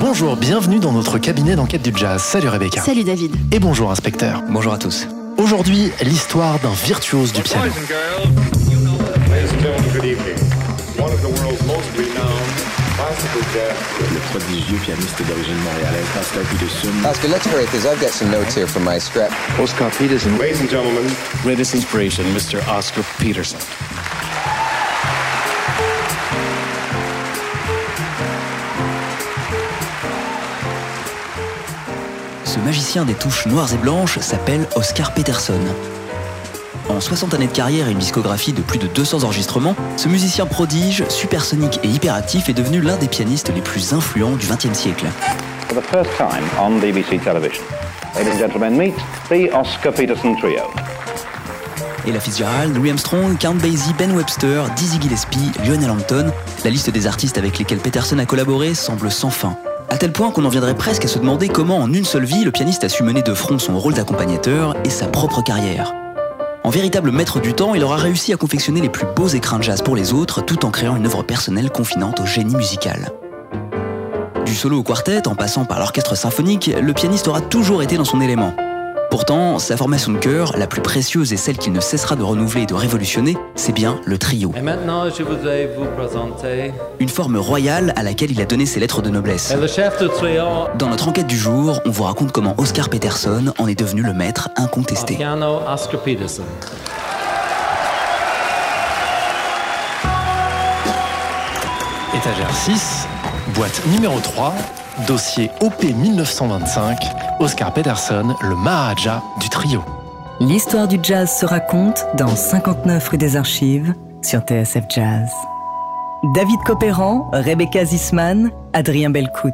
Bonjour, bienvenue dans notre cabinet d'enquête du jazz. Salut Rebecca. Salut David. Et bonjour inspecteur. Bonjour à tous. Aujourd'hui, l'histoire d'un virtuose du piano. Le prodigieux pianiste d'origine montréalaise Pascal Peterson. Pascal, let's hurry because I've got some notes here from my script. Oscar Peterson. Ladies and gentlemen, greatest inspiration, Mr. Oscar Peterson. Ce magicien des touches noires et blanches s'appelle Oscar Peterson. En 60 années de carrière et une discographie de plus de 200 enregistrements, ce musicien prodige, supersonique et hyperactif est devenu l'un des pianistes les plus influents du XXe siècle. For the first time on BBC television, ladies and gentlemen, meet the Oscar Peterson Trio. Ella Fitzgerald, Louis Armstrong, Count Basie, Ben Webster, Dizzy Gillespie, Lionel Hampton, la liste des artistes avec lesquels Peterson a collaboré semble sans fin. À tel point qu'on en viendrait presque à se demander comment en une seule vie le pianiste a su mener de front son rôle d'accompagnateur et sa propre carrière. En véritable maître du temps, il aura réussi à confectionner les plus beaux écrins de jazz pour les autres tout en créant une œuvre personnelle confinante au génie musical. Du solo au quartet, en passant par l'orchestre symphonique, le pianiste aura toujours été dans son élément. Pourtant, sa formation de cœur, la plus précieuse et celle qu'il ne cessera de renouveler et de révolutionner, c'est bien le trio. Et maintenant, je voudrais vous présenter... Une forme royale à laquelle il a donné ses lettres de noblesse. Et le chef de trio... Dans notre enquête du jour, on vous raconte comment Oscar Peterson en est devenu le maître incontesté. Piano Oscar Peterson. Étagère 6, boîte numéro 3, dossier OP 1925, Oscar Peterson, le Maharaja du trio. L'histoire du jazz se raconte dans 59 rue des Archives sur TSF Jazz. David Copéran, Rebecca Zisman, Adrien Belcout.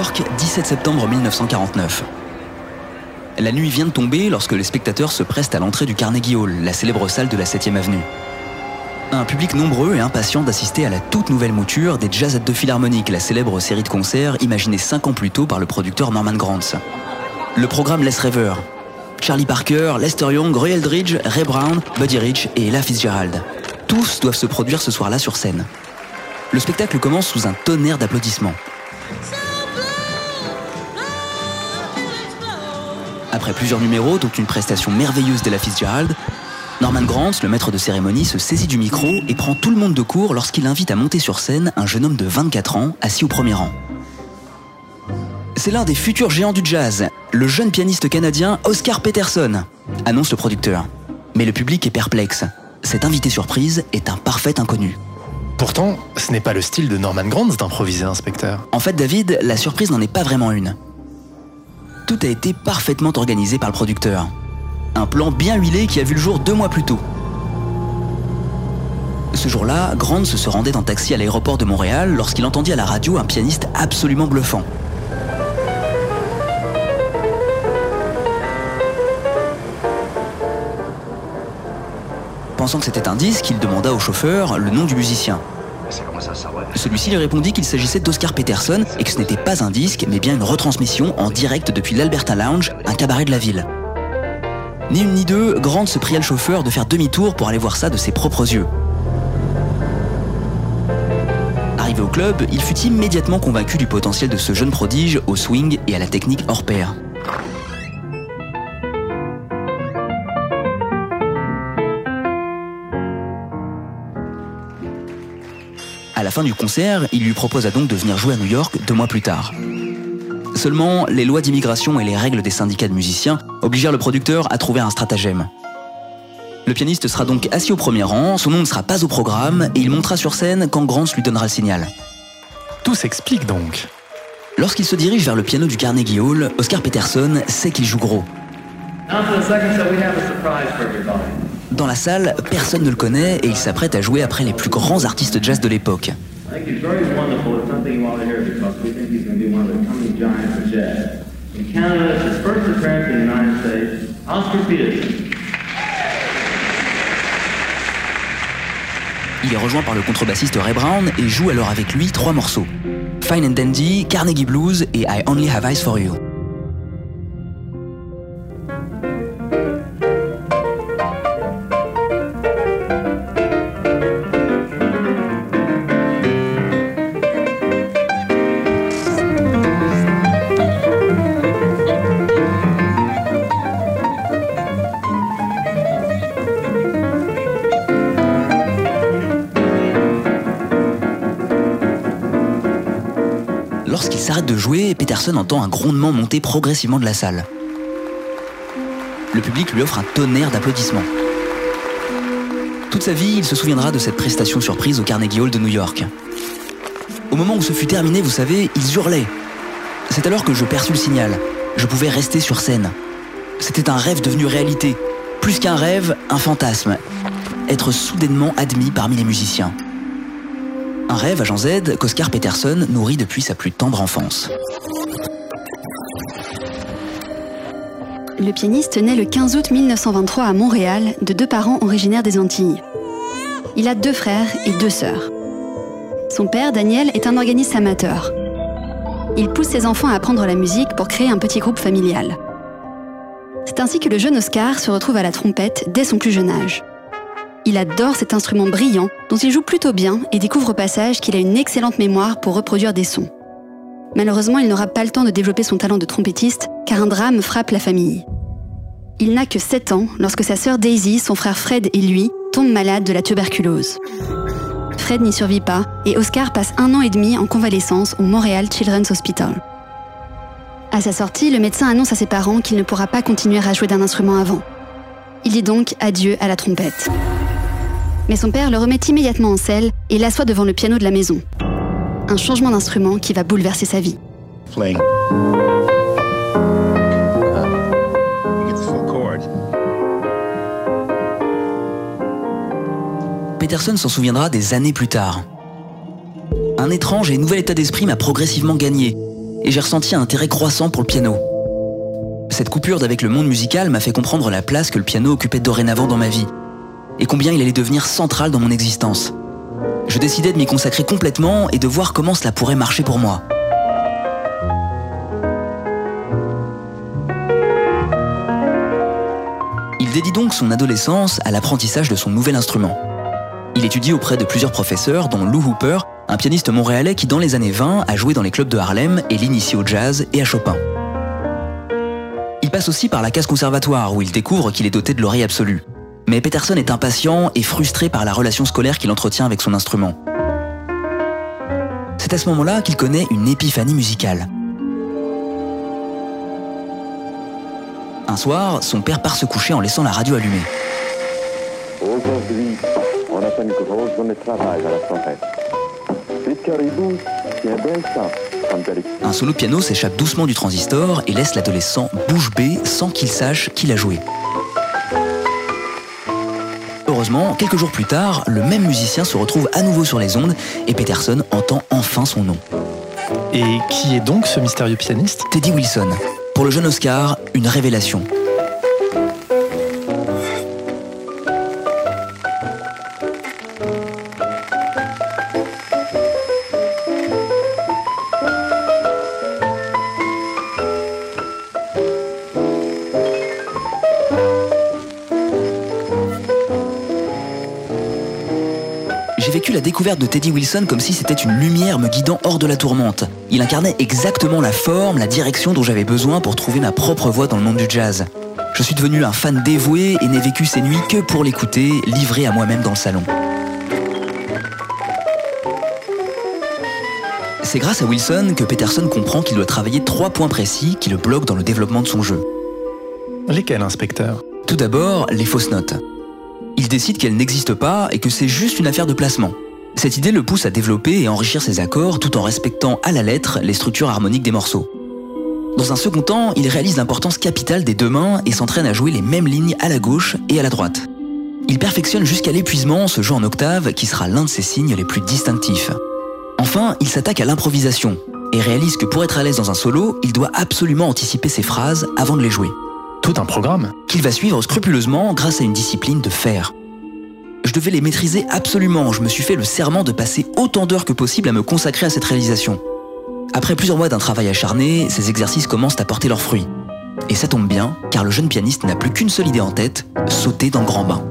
York, 17 septembre 1949. La nuit vient de tomber lorsque les spectateurs se pressent à l'entrée du Carnegie Hall, la célèbre salle de la 7e avenue. Un public nombreux et impatient d'assister à la toute nouvelle mouture des Jazz at the Philharmonic, la célèbre série de concerts imaginée 5 ans plus tôt par le producteur Norman Granz. Le programme laisse rêveur. Charlie Parker, Lester Young, Roy Eldridge, Ray Brown, Buddy Rich et Ella Fitzgerald. Tous doivent se produire ce soir-là sur scène. Le spectacle commence sous un tonnerre d'applaudissements. Après plusieurs numéros, dont une prestation merveilleuse d'Ella Fitzgerald, Norman Grant, le maître de cérémonie, se saisit du micro et prend tout le monde de court lorsqu'il invite à monter sur scène un jeune homme de 24 ans, assis au premier rang. C'est l'un des futurs géants du jazz, le jeune pianiste canadien Oscar Peterson, annonce le producteur. Mais le public est perplexe. Cet invité surprise est un parfait inconnu. Pourtant, ce n'est pas le style de Norman Granz d'improviser, inspecteur. En fait, David, la surprise n'en est pas vraiment une. Tout a été parfaitement organisé par le producteur. Un plan bien huilé qui a vu le jour deux mois plus tôt. Ce jour-là, Grant se rendait en taxi à l'aéroport de Montréal lorsqu'il entendit à la radio un pianiste absolument bluffant. Pensant que c'était un disque, il demanda au chauffeur le nom du musicien. Celui-ci lui répondit qu'il s'agissait d'Oscar Peterson et que ce n'était pas un disque, mais bien une retransmission en direct depuis l'Alberta Lounge, un cabaret de la ville. Ni une ni deux, Grant se pria le chauffeur de faire demi-tour pour aller voir ça de ses propres yeux. Arrivé au club, il fut immédiatement convaincu du potentiel de ce jeune prodige au swing et à la technique hors pair. À la fin du concert, il lui proposa donc de venir jouer à New York deux mois plus tard. Seulement, les lois d'immigration et les règles des syndicats de musiciens obligèrent le producteur à trouver un stratagème. Le pianiste sera donc assis au premier rang, son nom ne sera pas au programme et il montera sur scène quand Grant lui donnera le signal. Tout s'explique donc. Lorsqu'il se dirige vers le piano du Carnegie Hall, Oscar Peterson sait qu'il joue gros. Dans la salle, personne ne le connaît et il s'apprête à jouer après les plus grands artistes jazz de l'époque. Il est rejoint par le contrebassiste Ray Brown et joue alors avec lui trois morceaux. Fine and Dandy, Carnegie Blues et I Only Have Eyes for You. Entend un grondement monter progressivement de la salle. Le public lui offre un tonnerre d'applaudissements. Toute sa vie, il se souviendra de cette prestation surprise au Carnegie Hall de New York. Au moment où ce fut terminé, vous savez, ils hurlaient. C'est alors que je perçus le signal. Je pouvais rester sur scène. C'était un rêve devenu réalité. Plus qu'un rêve, un fantasme. Être soudainement admis parmi les musiciens. Un rêve, agent Z, qu'Oscar Peterson nourrit depuis sa plus tendre enfance. Le pianiste naît le 15 août 1923 à Montréal de deux parents originaires des Antilles. Il a deux frères et deux sœurs. Son père, Daniel, est un organiste amateur. Il pousse ses enfants à apprendre la musique pour créer un petit groupe familial. C'est ainsi que le jeune Oscar se retrouve à la trompette dès son plus jeune âge. Il adore cet instrument brillant dont il joue plutôt bien et découvre au passage qu'il a une excellente mémoire pour reproduire des sons. Malheureusement, il n'aura pas le temps de développer son talent de trompettiste car un drame frappe la famille. Il n'a que 7 ans lorsque sa sœur Daisy, son frère Fred et lui tombent malades de la tuberculose. Fred n'y survit pas et Oscar passe un an et demi en convalescence au Montréal Children's Hospital. À sa sortie, le médecin annonce à ses parents qu'il ne pourra pas continuer à jouer d'un instrument avant. Il dit donc adieu à la trompette. Mais son père le remet immédiatement en selle et l'assoit devant le piano de la maison. Un changement d'instrument qui va bouleverser sa vie. Peterson s'en souviendra des années plus tard. Un étrange et nouvel état d'esprit m'a progressivement gagné. et j'ai ressenti un intérêt croissant pour le piano. Cette coupure d'avec le monde musical m'a fait comprendre la place que le piano occupait dorénavant dans ma vie, et combien il allait devenir central dans mon existence. Je décidais de m'y consacrer complètement et de voir comment cela pourrait marcher pour moi. Il dédie donc son adolescence à l'apprentissage de son nouvel instrument. Il étudie auprès de plusieurs professeurs, dont Lou Hooper, un pianiste montréalais qui dans les années 20 a joué dans les clubs de Harlem et l'initie au jazz et à Chopin. Il passe aussi par la case conservatoire où il découvre qu'il est doté de l'oreille absolue. Mais Peterson est impatient et frustré par la relation scolaire qu'il entretient avec son instrument. C'est à ce moment-là qu'il connaît une épiphanie musicale. Un soir, son père part se coucher en laissant la radio allumée. Aujourd'hui, on a fait une grosse journée de travail à la tempête. Vite caribou, tiens bien ça. Un solo de piano s'échappe doucement du transistor et laisse l'adolescent bouche bée sans qu'il sache qui l'a joué. Heureusement, quelques jours plus tard, le même musicien se retrouve à nouveau sur les ondes et Peterson entend enfin son nom. Et qui est donc ce mystérieux pianiste? Teddy Wilson. Pour le jeune Oscar, une révélation. La découverte de Teddy Wilson comme si c'était une lumière me guidant hors de la tourmente. Il incarnait exactement la forme, la direction dont j'avais besoin pour trouver ma propre voie dans le monde du jazz. Je suis devenu un fan dévoué et n'ai vécu ces nuits que pour l'écouter, livré à moi-même dans le salon. C'est grâce à Wilson que Peterson comprend qu'il doit travailler trois points précis qui le bloquent dans le développement de son jeu. Lesquels, inspecteur? Tout d'abord, les fausses notes. Il décide qu'elles n'existent pas et que c'est juste une affaire de placement. Cette idée le pousse à développer et enrichir ses accords tout en respectant à la lettre les structures harmoniques des morceaux. Dans un second temps, il réalise l'importance capitale des deux mains et s'entraîne à jouer les mêmes lignes à la gauche et à la droite. Il perfectionne jusqu'à l'épuisement ce jeu en octave qui sera l'un de ses signes les plus distinctifs. Enfin, il s'attaque à l'improvisation et réalise que pour être à l'aise dans un solo, il doit absolument anticiper ses phrases avant de les jouer. Tout un programme Qu'il va suivre scrupuleusement grâce à une discipline de fer. Je devais les maîtriser absolument, je me suis fait le serment de passer autant d'heures que possible à me consacrer à cette réalisation. Après plusieurs mois d'un travail acharné, ces exercices commencent à porter leurs fruits. Et ça tombe bien, car le jeune pianiste n'a plus qu'une seule idée en tête, sauter dans le grand bain.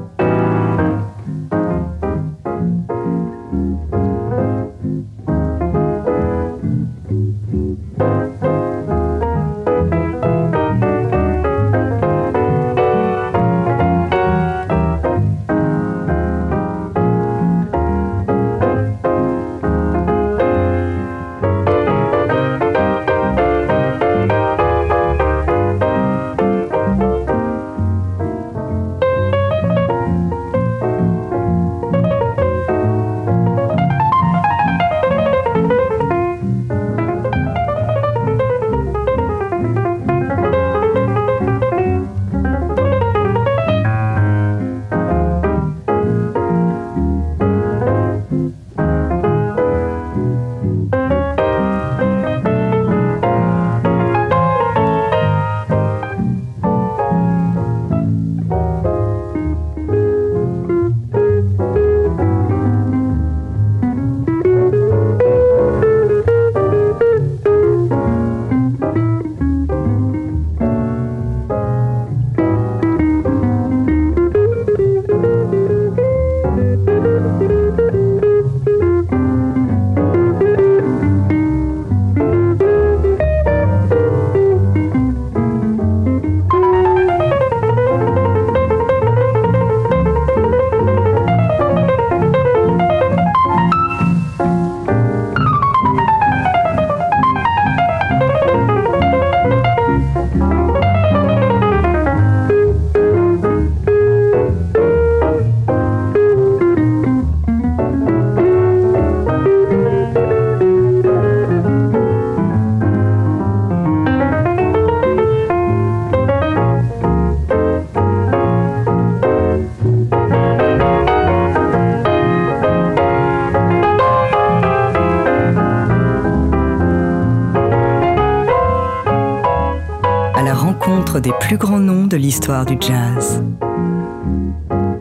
Rencontre des plus grands noms de l'histoire du jazz.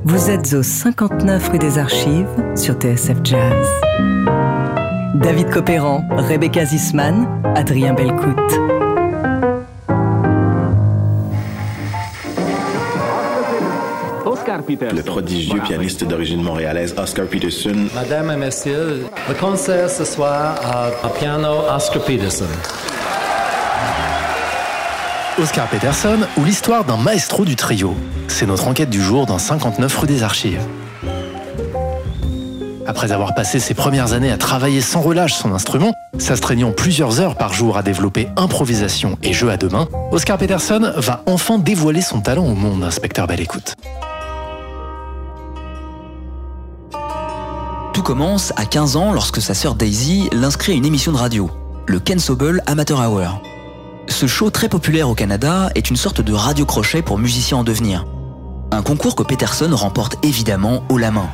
Vous êtes au 59 rue des Archives sur TSF Jazz. David Copéran, Rebecca Zisman, Adrien Belcout. Le prodigieux pianiste d'origine montréalaise Oscar Peterson. Madame et messieurs, le concert ce soir à, à piano Oscar Peterson. Oscar Peterson ou l'histoire d'un maestro du trio. C'est notre enquête du jour dans 59 rue des Archives. Après avoir passé ses premières années à travailler sans relâche son instrument, s'astreignant plusieurs heures par jour à développer improvisation et jeu à deux mains, Oscar Peterson va enfin dévoiler son talent au monde, inspecteur Belle Écoute. Tout commence à 15 ans lorsque sa sœur Daisy l'inscrit à une émission de radio, le Ken Sobel Amateur Hour. Ce show très populaire au Canada est une sorte de radio-crochet pour musiciens en devenir. Un concours que Peterson remporte évidemment haut la main.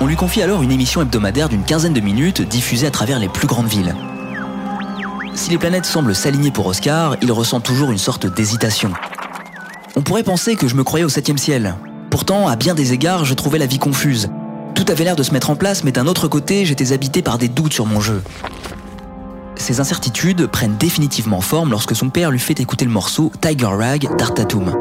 On lui confie alors une émission hebdomadaire d'une quinzaine de minutes diffusée à travers les plus grandes villes. Si les planètes semblent s'aligner pour Oscar, il ressent toujours une sorte d'hésitation. On pourrait penser que je me croyais au septième ciel. Pourtant, à bien des égards, je trouvais la vie confuse. Tout avait l'air de se mettre en place, mais d'un autre côté, j'étais habité par des doutes sur mon jeu. Ces incertitudes prennent définitivement forme lorsque son père lui fait écouter le morceau Tiger Rag d'Art Tatum.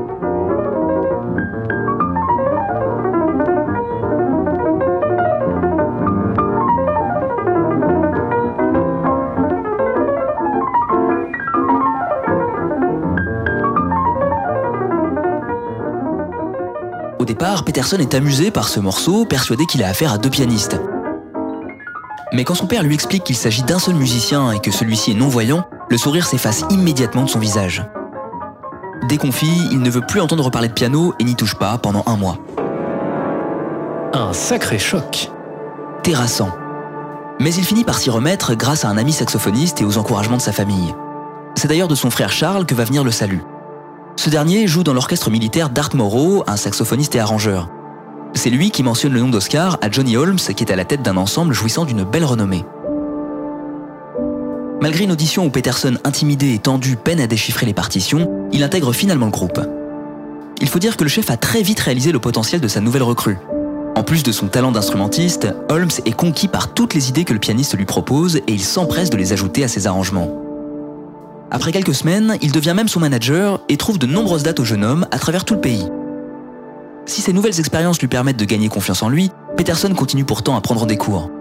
Au départ, Peterson est amusé par ce morceau, persuadé qu'il a affaire à deux pianistes. Mais quand son père lui explique qu'il s'agit d'un seul musicien et que celui-ci est non-voyant, le sourire s'efface immédiatement de son visage. Déconfit, il ne veut plus entendre parler de piano et n'y touche pas pendant un mois. Un sacré choc. Terrassant. Mais il finit par s'y remettre grâce à un ami saxophoniste et aux encouragements de sa famille. C'est d'ailleurs de son frère Charles que va venir le salut. Ce dernier joue dans l'orchestre militaire d'Art Morrow, un saxophoniste et arrangeur. C'est lui qui mentionne le nom d'Oscar à Johnny Holmes, qui est à la tête d'un ensemble jouissant d'une belle renommée. Malgré une audition où Peterson, intimidé et tendu, peine à déchiffrer les partitions, il intègre finalement le groupe. Il faut dire que le chef a très vite réalisé le potentiel de sa nouvelle recrue. En plus de son talent d'instrumentiste, Holmes est conquis par toutes les idées que le pianiste lui propose et il s'empresse de les ajouter à ses arrangements. Après quelques semaines, il devient même son manager et trouve de nombreuses dates au jeune homme à travers tout le pays. Si ces nouvelles expériences lui permettent de gagner confiance en lui, Peterson continue pourtant à prendre des cours.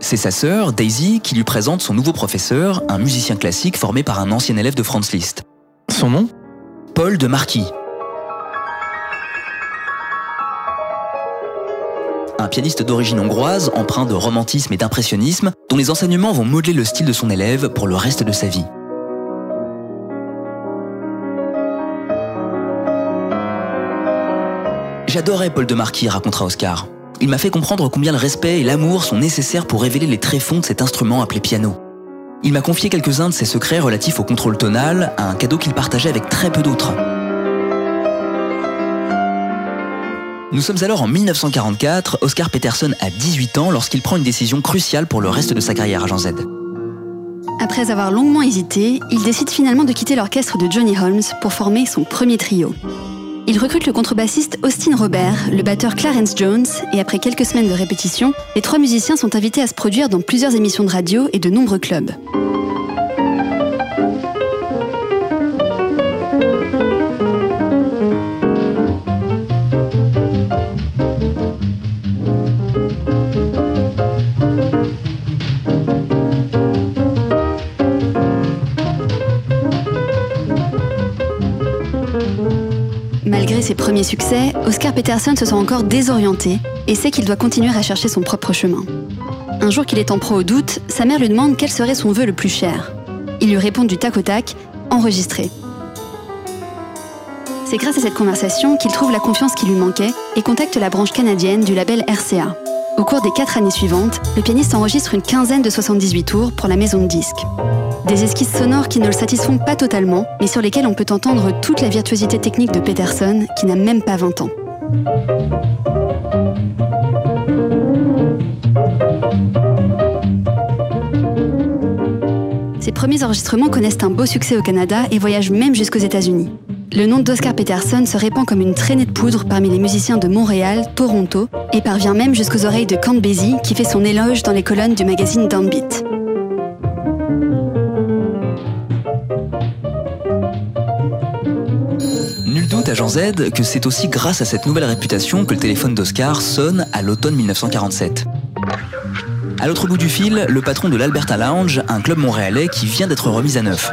C'est sa sœur, Daisy, qui lui présente son nouveau professeur, un musicien classique formé par un ancien élève de Franz Liszt. Son nom? Paul de Marquis. Un pianiste d'origine hongroise, empreint de romantisme et d'impressionnisme, dont les enseignements vont modeler le style de son élève pour le reste de sa vie. J'adorais Paul de Marquis, racontera Oscar. Il m'a fait comprendre combien le respect et l'amour sont nécessaires pour révéler les tréfonds de cet instrument appelé piano. Il m'a confié quelques-uns de ses secrets relatifs au contrôle tonal, un cadeau qu'il partageait avec très peu d'autres. Nous sommes alors en 1944, Oscar Peterson a 18 ans lorsqu'il prend une décision cruciale pour le reste de sa carrière à Jean Z. Après avoir longuement hésité, il décide finalement de quitter l'orchestre de Johnny Holmes pour former son premier trio. Il recrute le contrebassiste Austin Robert, le batteur Clarence Jones, et après quelques semaines de répétition, les trois musiciens sont invités à se produire dans plusieurs émissions de radio et de nombreux clubs. Ses premiers succès, Oscar Peterson se sent encore désorienté et sait qu'il doit continuer à chercher son propre chemin. Un jour qu'il est en proie au doute, sa mère lui demande quel serait son vœu le plus cher. Il lui répond du tac au tac, enregistré. C'est grâce à cette conversation qu'il trouve la confiance qui lui manquait et contacte la branche canadienne du label RCA. Au cours des quatre années suivantes, le pianiste enregistre une quinzaine de 78 tours pour la maison de disques. Des esquisses sonores qui ne le satisfont pas totalement, mais sur lesquelles on peut entendre toute la virtuosité technique de Peterson, qui n'a même pas 20 ans. Ses premiers enregistrements connaissent un beau succès au Canada et voyagent même jusqu'aux États-Unis. Le nom d'Oscar Peterson se répand comme une traînée de poudre parmi les musiciens de Montréal, Toronto, et parvient même jusqu'aux oreilles de Count Basie, qui fait son éloge dans les colonnes du magazine Downbeat. Nul doute à Jean Z que c'est aussi grâce à cette nouvelle réputation que le téléphone d'Oscar sonne à l'automne 1947. À l'autre bout du fil, le patron de l'Alberta Lounge, un club montréalais qui vient d'être remis à neuf.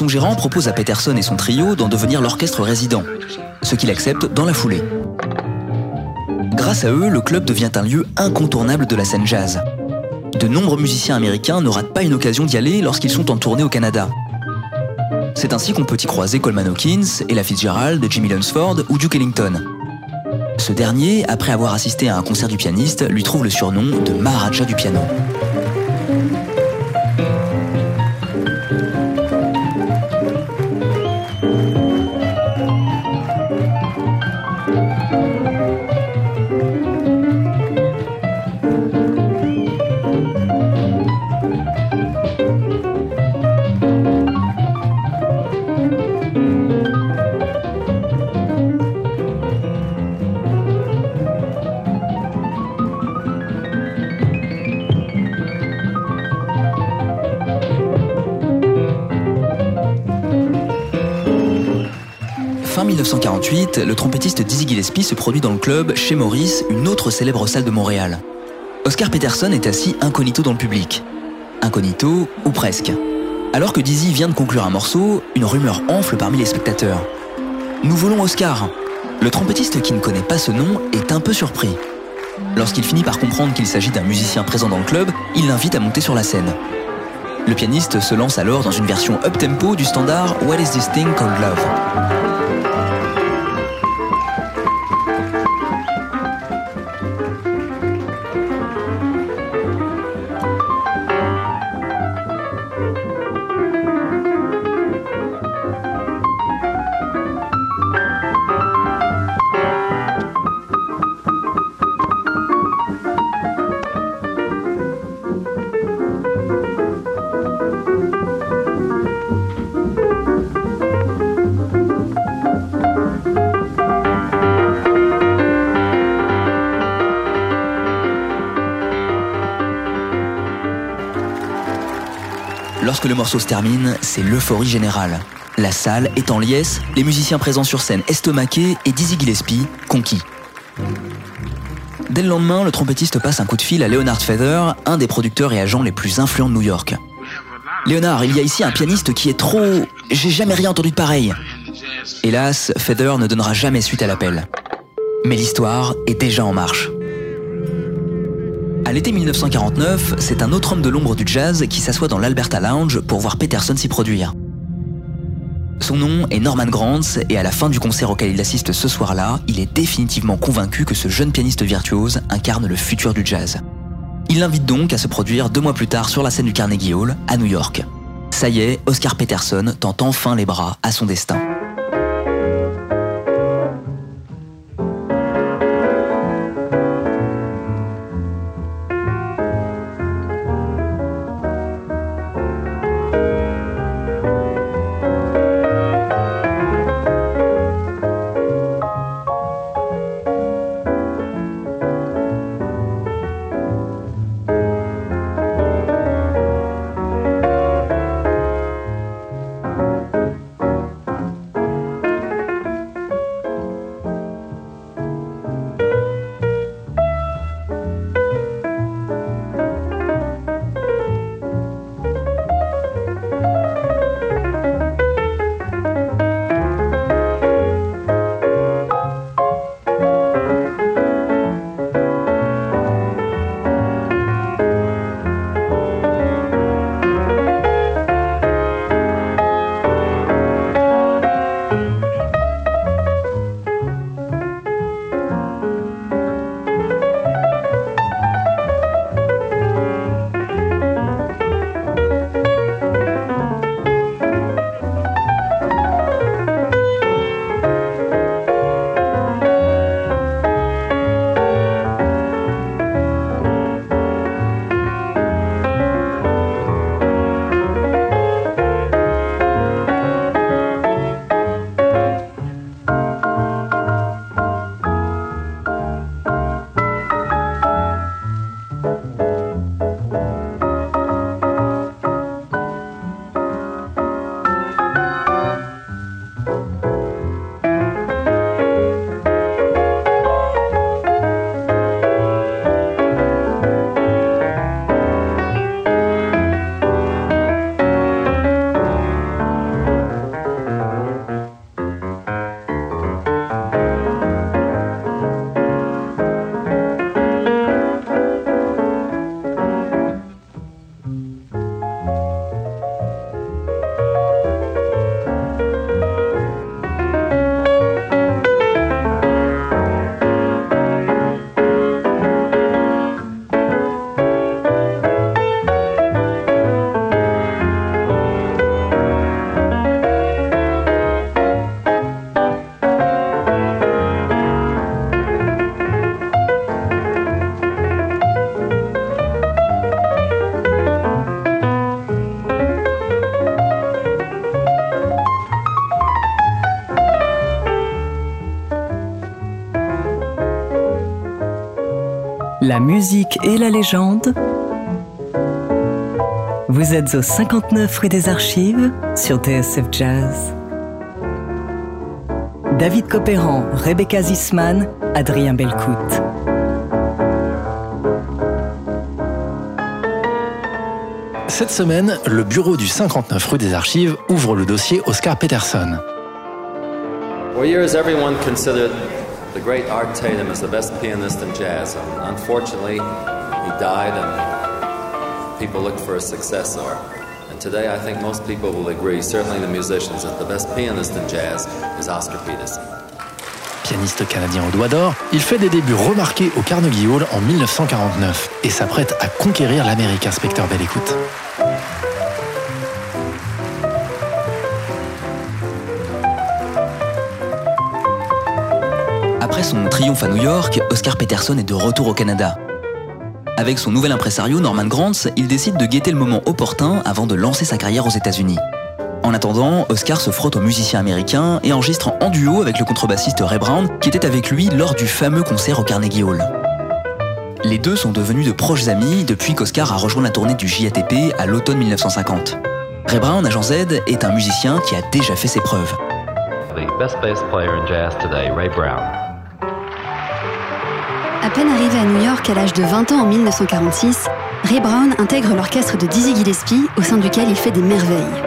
Son gérant propose à Peterson et son trio d'en devenir l'orchestre résident, ce qu'il accepte dans la foulée. Grâce à eux, le club devient un lieu incontournable de la scène jazz. De nombreux musiciens américains ne ratent pas une occasion d'y aller lorsqu'ils sont en tournée au Canada. C'est ainsi qu'on peut y croiser Coleman Hawkins, Ella Fitzgerald, Jimmy Lunsford ou Duke Ellington. Ce dernier, après avoir assisté à un concert du pianiste, lui trouve le surnom de Maharaja du piano. 1948, le trompettiste Dizzy Gillespie se produit dans le club chez Maurice, une autre célèbre salle de Montréal. Oscar Peterson est assis incognito dans le public. Incognito, ou presque. Alors que Dizzy vient de conclure un morceau, une rumeur enfle parmi les spectateurs. Nous volons Oscar Le trompettiste qui ne connaît pas ce nom est un peu surpris. Lorsqu'il finit par comprendre qu'il s'agit d'un musicien présent dans le club, il l'invite à monter sur la scène. Le pianiste se lance alors dans une version up-tempo du standard What is this thing called love Lorsque le morceau se termine, c'est l'euphorie générale. La salle est en liesse, les musiciens présents sur scène estomaqués et Dizzy Gillespie conquis. Dès le lendemain, le trompettiste passe un coup de fil à Leonard Feather, un des producteurs et agents les plus influents de New York. Léonard, il y a ici un pianiste qui est trop... J'ai jamais rien entendu de pareil. Hélas, Feather ne donnera jamais suite à l'appel. Mais l'histoire est déjà en marche. À l'été 1949, c'est un autre homme de l'ombre du jazz qui s'assoit dans l'Alberta Lounge pour voir Peterson s'y produire. Son nom est Norman Granz et à la fin du concert auquel il assiste ce soir-là, il est définitivement convaincu que ce jeune pianiste virtuose incarne le futur du jazz. Il l'invite donc à se produire deux mois plus tard sur la scène du Carnegie Hall à New York. Ça y est, Oscar Peterson tend enfin les bras à son destin. La musique et la légende. Vous êtes au 59 rue des Archives sur TSF Jazz. David Copéran, Rebecca Zisman, Adrien Belcout. Cette semaine, le bureau du 59 rue des Archives ouvre le dossier Oscar Peterson. Everyone considered the great Art Tatum as the best pianist in jazz. And unfortunately, he died and people looked for a successor. And today, I think most people will agree, certainly the musicians, that the best pianist in jazz is Oscar Peterson. Pianiste canadien au doigt d'or, il fait des débuts remarqués au Carnegie Hall en 1949 et s'apprête à conquérir l'Amérique, inspecteur Belle Écoute. Après son triomphe à New York, Oscar Peterson est de retour au Canada. Avec son nouvel impresario Norman Grantz, il décide de guetter le moment opportun avant de lancer sa carrière aux États-Unis. En attendant, Oscar se frotte aux musiciens américains et enregistre en duo avec le contrebassiste Ray Brown, qui était avec lui lors du fameux concert au Carnegie Hall. Les deux sont devenus de proches amis depuis qu'Oscar a rejoint la tournée du JATP à l'automne 1950. Ray Brown, agent Z, est un musicien qui a déjà fait ses preuves. À peine arrivé à New York à l'âge de 20 ans en 1946, Ray Brown intègre l'orchestre de Dizzy Gillespie, au sein duquel il fait des merveilles.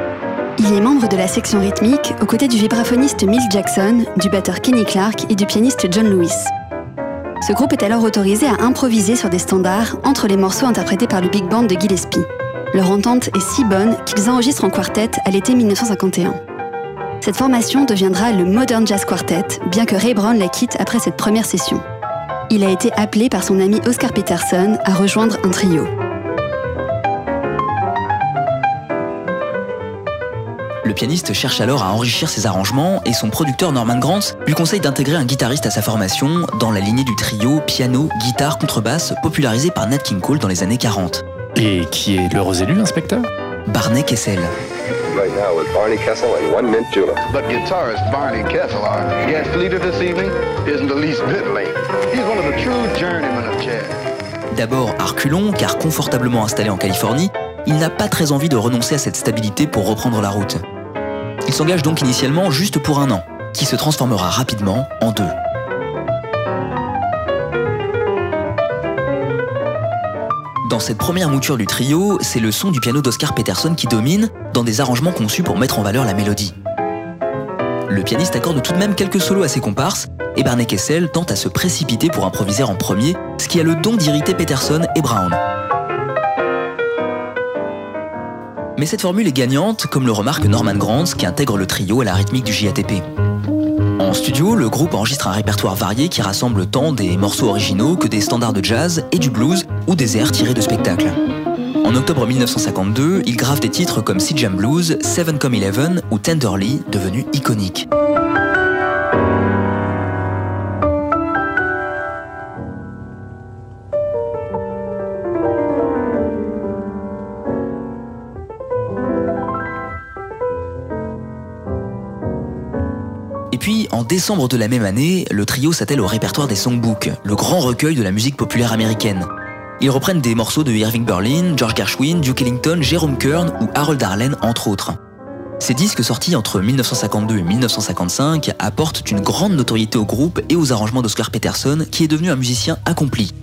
Il est membre de la section rythmique aux côtés du vibraphoniste Milt Jackson, du batteur Kenny Clark et du pianiste John Lewis. Ce groupe est alors autorisé à improviser sur des standards entre les morceaux interprétés par le big band de Gillespie. Leur entente est si bonne qu'ils enregistrent en quartet à l'été 1951. Cette formation deviendra le Modern Jazz Quartet, bien que Ray Brown la quitte après cette première session. Il a été appelé par son ami Oscar Peterson à rejoindre un trio. Le pianiste cherche alors à enrichir ses arrangements et son producteur Norman Grantz lui conseille d'intégrer un guitariste à sa formation dans la lignée du trio piano, guitare, contrebasse popularisé par Nat King Cole dans les années 40. Et qui est l'heureux élu, inspecteur? Barney Kessel. Right now with Barney Kessel and one mint julep. But guitarist Barney Kessel, our guest leader this evening, isn't the least bit late. D'abord à reculons, car confortablement installé en Californie, il n'a pas très envie de renoncer à cette stabilité pour reprendre la route. Il s'engage donc initialement juste pour un an, qui se transformera rapidement en deux. Dans cette première mouture du trio, c'est le son du piano d'Oscar Peterson qui domine, dans des arrangements conçus pour mettre en valeur la mélodie. Le pianiste accorde tout de même quelques solos à ses comparses, et Barney Kessel tente à se précipiter pour improviser en premier, ce qui a le don d'irriter Peterson et Brown. Mais cette formule est gagnante, comme le remarque Norman Granz qui intègre le trio à la rythmique du JATP. En studio, le groupe enregistre un répertoire varié qui rassemble tant des morceaux originaux que des standards de jazz et du blues ou des airs tirés de spectacles. En octobre 1952, il grave des titres comme Sea Jam Blues, Seven Come Eleven ou Tenderly, devenus iconiques. Décembre de la même année, le trio s'attelle au répertoire des Songbooks, le grand recueil de la musique populaire américaine. Ils reprennent des morceaux de Irving Berlin, George Gershwin, Duke Ellington, Jerome Kern ou Harold Arlen, entre autres. Ces disques sortis entre 1952 et 1955 apportent une grande notoriété au groupe et aux arrangements d'Oscar Peterson, qui est devenu un musicien accompli.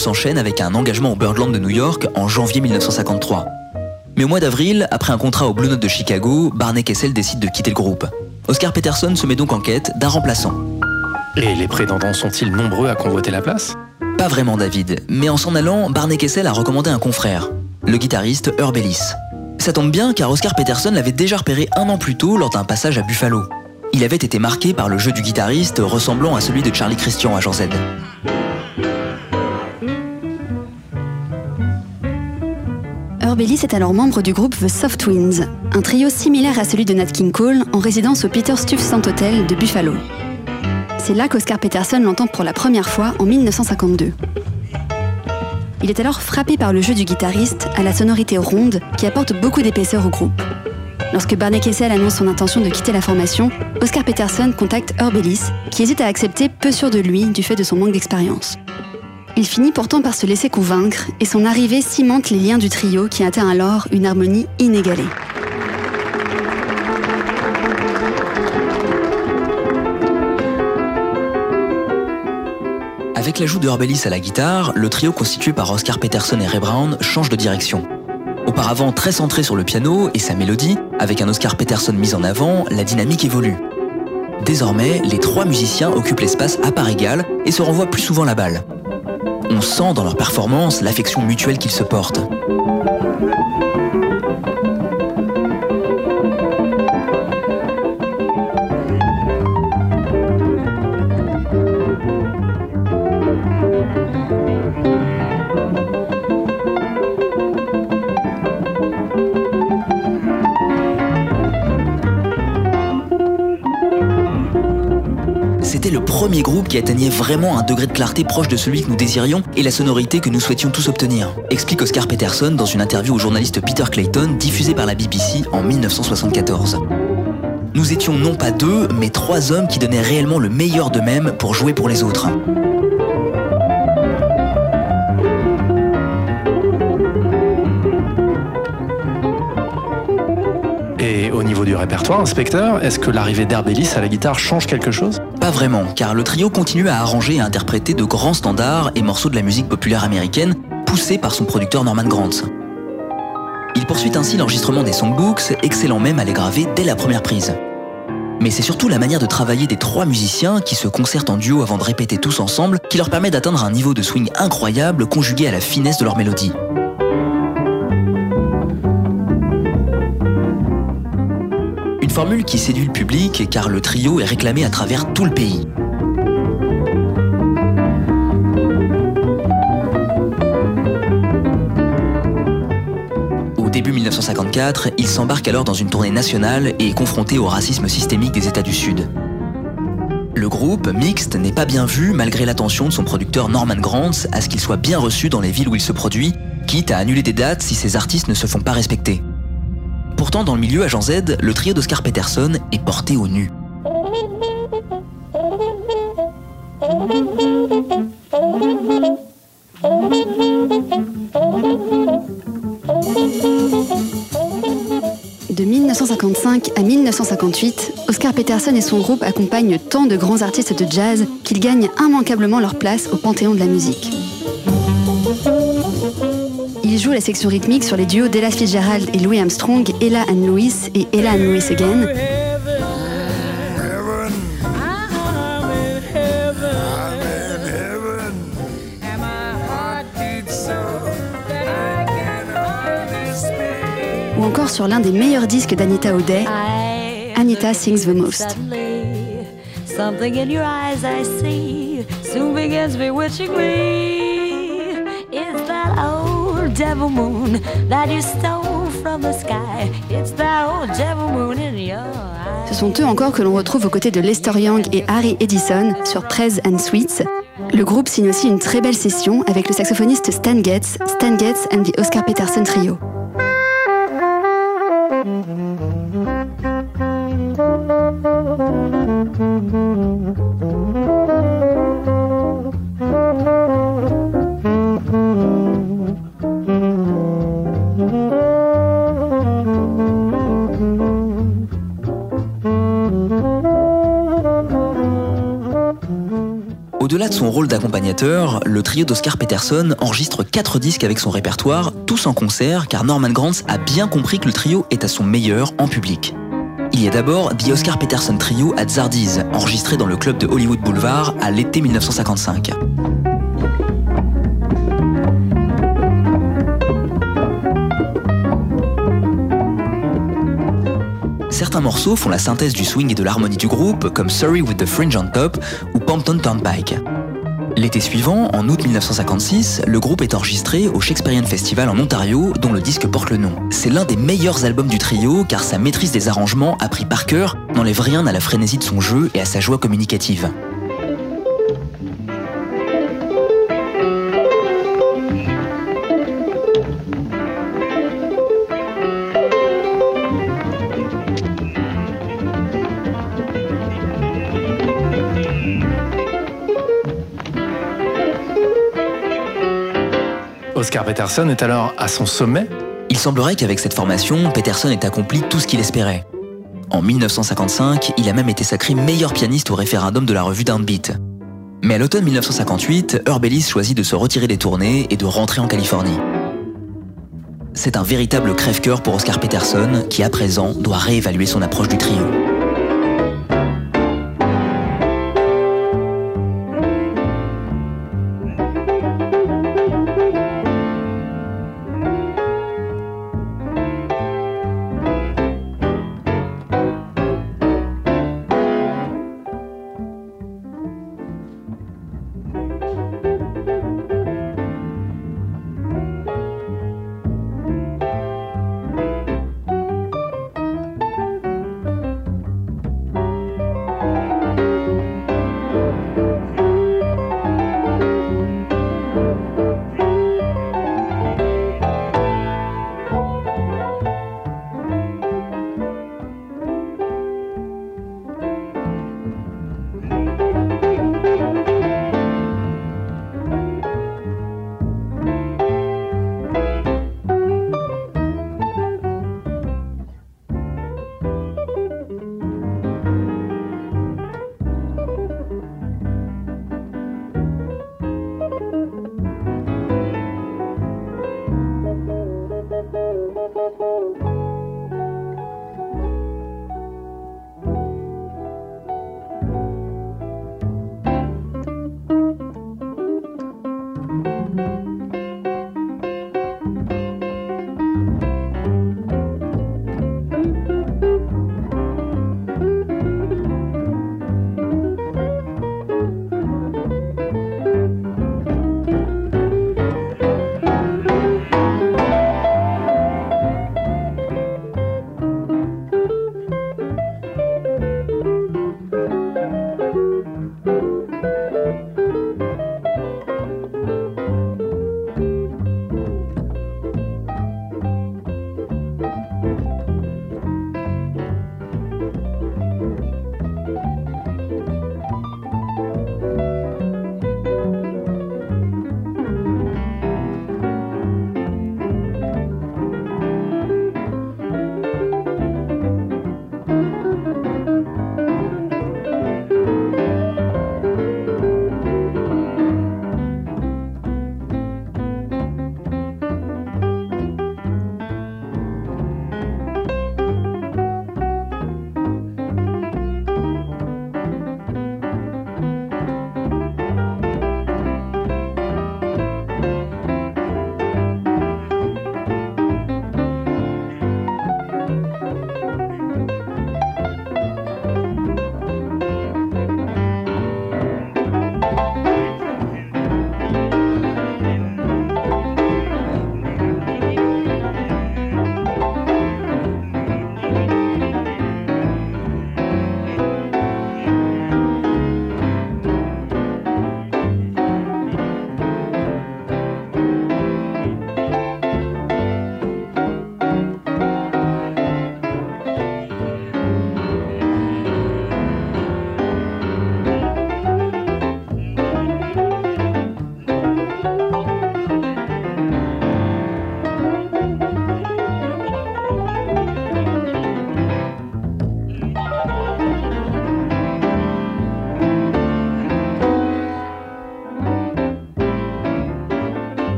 S'enchaînent avec un engagement au Birdland de New York en janvier 1953. Mais au mois d'avril, après un contrat au Blue Note de Chicago, Barney Kessel décide de quitter le groupe. Oscar Peterson se met donc en quête d'un remplaçant. Et les prétendants sont-ils nombreux à convoiter la place? Pas vraiment David, mais en s'en allant, Barney Kessel a recommandé un confrère, le guitariste Herb Ellis. Ça tombe bien car Oscar Peterson l'avait déjà repéré un an plus tôt lors d'un passage à Buffalo. il avait été marqué par le jeu du guitariste ressemblant à celui de Charlie Christian à Jean Z. Herb Ellis est alors membre du groupe The Soft un trio similaire à celui de Nat King Cole en résidence au Peter Stuyvesant Hotel de Buffalo. C'est là qu'Oscar Peterson l'entend pour la première fois en 1952. Il est alors frappé par le jeu du guitariste à la sonorité ronde qui apporte beaucoup d'épaisseur au groupe. Lorsque Barney Kessel annonce son intention de quitter la formation, Oscar Peterson contacte Herb Ellis, qui hésite à accepter peu sûr de lui du fait de son manque d'expérience. Il finit pourtant par se laisser convaincre et son arrivée cimente les liens du trio qui atteint alors une harmonie inégalée. Avec l'ajout de Herbelis à la guitare, le trio constitué par Oscar Peterson et Ray Brown change de direction. Auparavant très centré sur le piano et sa mélodie, avec un Oscar Peterson mis en avant, la dynamique évolue. Désormais, les trois musiciens occupent l'espace à part égale et se renvoient plus souvent la balle. On sent dans leur performance l'affection mutuelle qu'ils se portent. Premier groupe qui atteignait vraiment un degré de clarté proche de celui que nous désirions et la sonorité que nous souhaitions tous obtenir, explique Oscar Peterson dans une interview au journaliste Peter Clayton diffusée par la BBC en 1974. Nous étions non pas deux, mais trois hommes qui donnaient réellement le meilleur d'eux-mêmes pour jouer pour les autres. Et au niveau du répertoire, inspecteur, est-ce que l'arrivée d'Herb Ellis à la guitare change quelque chose? Pas vraiment, car le trio continue à arranger et interpréter de grands standards et morceaux de la musique populaire américaine, poussés par son producteur Norman Grant. Il poursuit ainsi l'enregistrement des songbooks, excellent même à les graver dès la première prise. Mais c'est surtout la manière de travailler des trois musiciens qui se concertent en duo avant de répéter tous ensemble qui leur permet d'atteindre un niveau de swing incroyable conjugué à la finesse de leur mélodie. Formule qui séduit le public car le trio est réclamé à travers tout le pays. Au début 1954, il s'embarque alors dans une tournée nationale et est confronté au racisme systémique des États du Sud. Le groupe, mixte, n'est pas bien vu malgré l'attention de son producteur Norman Grant à ce qu'il soit bien reçu dans les villes où il se produit, quitte à annuler des dates si ses artistes ne se font pas respecter. Pourtant, dans le milieu agent Z, le trio d'Oscar Peterson est porté au nu. De 1955 à 1958, Oscar Peterson et son groupe accompagnent tant de grands artistes de jazz qu'ils gagnent immanquablement leur place au panthéon de la musique. Ils jouent la section rythmique sur les duos d'Ella Fitzgerald et Louis Armstrong, Ella and Louis et Ella and Louis Again. Ou encore sur l'un des meilleurs disques d'Anita O'Day, Anita Sings the Most. Something in your eyes I see soon begins bewitching me. Ce sont eux encore que l'on retrouve aux côtés de Lester Young et Harry Edison sur Prez and Sweets. Le groupe signe aussi une très belle session avec le saxophoniste Stan Getz, Stan Getz and the Oscar Peterson Trio. Le trio d'Oscar Peterson enregistre 4 disques avec son répertoire, tous en concert, car Norman Granz a bien compris que le trio est à son meilleur en public. Il y a d'abord The Oscar Peterson Trio at Zardi's, enregistré dans le club de Hollywood Boulevard à l'été 1955. certains morceaux font la synthèse du swing et de l'harmonie du groupe, comme Sorry with the Fringe on Top ou Pompton Turnpike. L'été suivant, en août 1956, le groupe est enregistré au Shakespearean Festival en Ontario, dont le disque porte le nom. C'est l'un des meilleurs albums du trio car sa maîtrise des arrangements, appris par cœur, n'enlève rien à la frénésie de son jeu et à sa joie communicative. Oscar Peterson est alors à son sommet Il semblerait qu'avec cette formation, Peterson ait accompli tout ce qu'il espérait. En 1955, il a même été sacré meilleur pianiste au référendum de la revue Downbeat. Mais à l'automne 1958, Herb Ellis choisit de se retirer des tournées et de rentrer en Californie. C'est un véritable crève-cœur pour Oscar Peterson qui, à présent, doit réévaluer son approche du trio.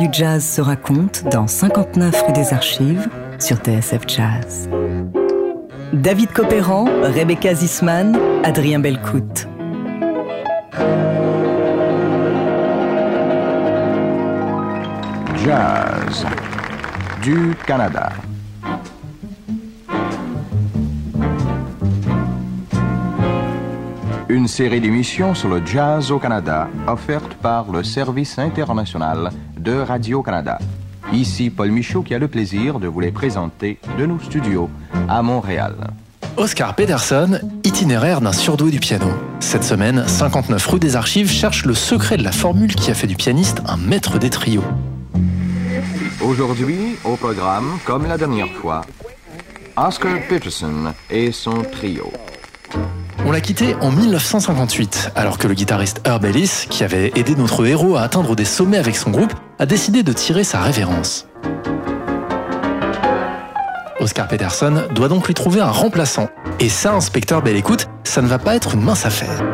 Du jazz se raconte dans 59 rue des Archives sur TSF Jazz. David Copéran, Rebecca Zisman, Adrien Belcout. Jazz du Canada. Une série d'émissions sur le jazz au Canada, offerte par le Service international de Radio-Canada. Ici Paul Michaud qui a le plaisir de vous les présenter de nos studios à Montréal. Oscar Peterson, itinéraire d'un surdoué du piano. Cette semaine, 59 rue des Archives cherche le secret de la formule qui a fait du pianiste un maître des trios. Aujourd'hui, au programme, comme la dernière fois, Oscar Peterson et son trio. On l'a quitté en 1958, alors que le guitariste Herb Ellis, qui avait aidé notre héros à atteindre des sommets avec son groupe, a décidé de tirer sa révérence. Oscar Peterson doit donc lui trouver un remplaçant. Et ça, inspecteur Belle Écoute, ça ne va pas être une mince affaire.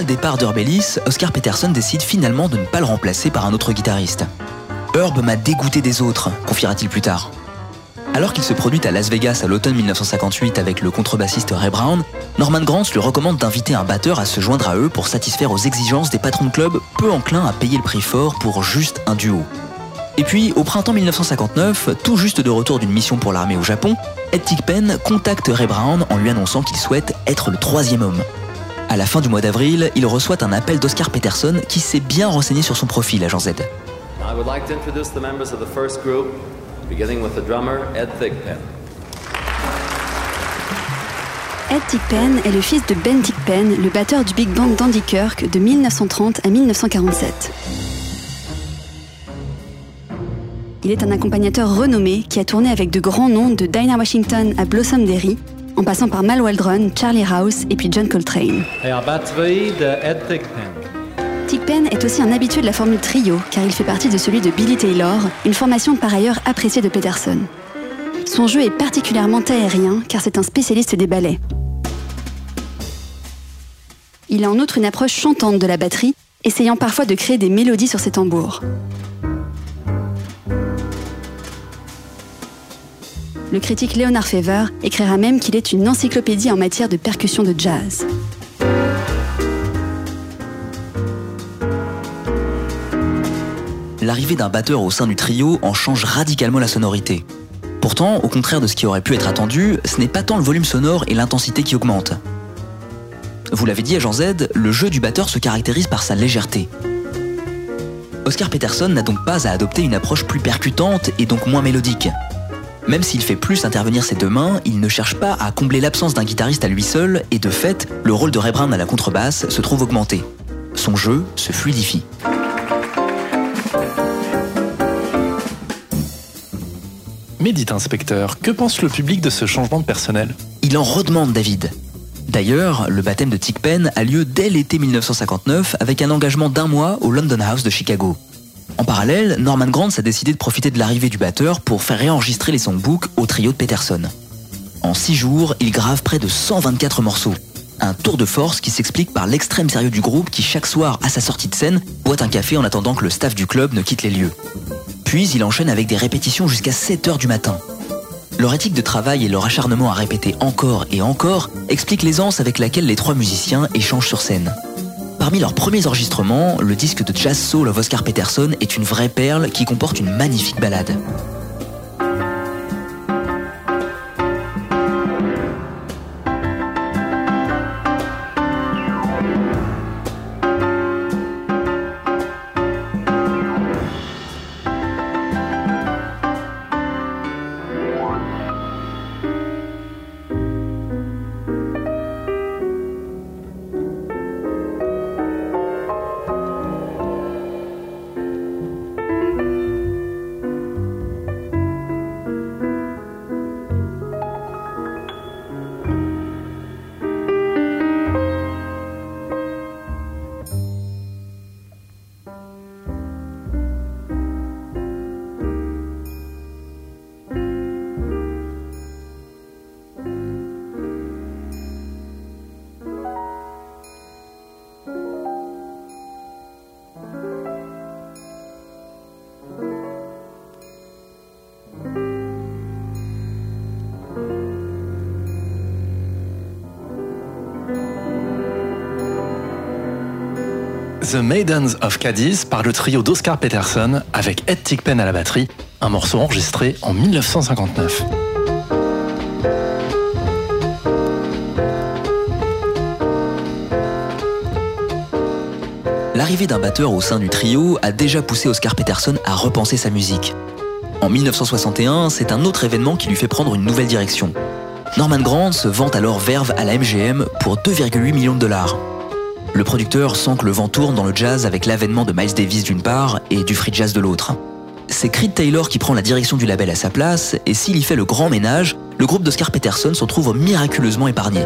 Après le départ d'Herb Ellis, Oscar Peterson décide finalement de ne pas le remplacer par un autre guitariste. Herb m'a dégoûté des autres, confiera-t-il plus tard. Alors qu'il se produit à Las Vegas à l'automne 1958 avec le contrebassiste Ray Brown, Norman Granz lui recommande d'inviter un batteur à se joindre à eux pour satisfaire aux exigences des patrons de club peu enclins à payer le prix fort pour juste un duo. Et puis, au printemps 1959, tout juste de retour d'une mission pour l'armée au Japon, Ed Thigpen contacte Ray Brown en lui annonçant qu'il souhaite être le troisième homme. À la fin du mois d'avril, il reçoit un appel d'Oscar Peterson qui s'est bien renseigné sur son profil, agent Z. I would like to introduce the members of the first group, beginning with the drummer Ed Thigpen. Ed Thigpen est le fils de Ben Thigpen, le batteur du big band d'Andy Kirk de 1930 à 1947. Il est un accompagnateur renommé qui a tourné avec de grands noms de Dinah Washington à Blossom Derry, en passant par Mal Waldron, Charlie House et puis John Coltrane. Et en batterie de Ed Thigpen. Thigpen est aussi un habitué de la formule trio, car il fait partie de celui de Billy Taylor, une formation par ailleurs appréciée de Peterson. Son jeu est particulièrement aérien, car c'est un spécialiste des ballets. Il a en outre une approche chantante de la batterie, essayant parfois de créer des mélodies sur ses tambours. Le critique Leonard Fever écrira même qu'il est une encyclopédie en matière de percussion de jazz. L'arrivée d'un batteur au sein du trio en change radicalement la sonorité. Pourtant, au contraire de ce qui aurait pu être attendu, ce n'est pas tant le volume sonore et l'intensité qui augmentent. Vous l'avez dit, Agent Z, le jeu du batteur se caractérise par sa légèreté. Oscar Peterson n'a donc pas à adopter une approche plus percutante et donc moins mélodique. Même s'il fait plus intervenir ses deux mains, il ne cherche pas à combler l'absence d'un guitariste à lui seul et de fait, le rôle de Ray Brown à la contrebasse se trouve augmenté. Son jeu se fluidifie. Mais dites inspecteur, que pense le public de ce changement de personnel? Il en redemande David. D'ailleurs, le baptême de Thigpen a lieu dès l'été 1959 avec un engagement d'un mois au London House de Chicago. En parallèle, Norman Granz a décidé de profiter de l'arrivée du batteur pour faire réenregistrer les songbooks au trio de Peterson. En six jours, il grave près de 124 morceaux. Un tour de force qui s'explique par l'extrême sérieux du groupe qui chaque soir à sa sortie de scène boit un café en attendant que le staff du club ne quitte les lieux. Puis il enchaîne avec des répétitions jusqu'à 7 heures du matin. Leur éthique de travail et leur acharnement à répéter encore et encore expliquent l'aisance avec laquelle les trois musiciens échangent sur scène. Parmi leurs premiers enregistrements, le disque de Jazz Soul of Oscar Peterson est une vraie perle qui comporte une magnifique ballade. The Maidens of Cadiz par le trio d'Oscar Peterson avec Ed Tickpen à la batterie, un morceau enregistré en 1959. L'arrivée d'un batteur au sein du trio a déjà poussé Oscar Peterson à repenser sa musique. En 1961, c'est un autre événement qui lui fait prendre une nouvelle direction. Norman Grant se vante alors verve à la MGM pour 2,8 millions de dollars. Le producteur sent que le vent tourne dans le jazz avec l'avènement de Miles Davis d'une part et du free jazz de l'autre. C'est Creed Taylor qui prend la direction du label à sa place, et s'il y fait le grand ménage, le groupe d'Oscar Peterson se trouve miraculeusement épargné.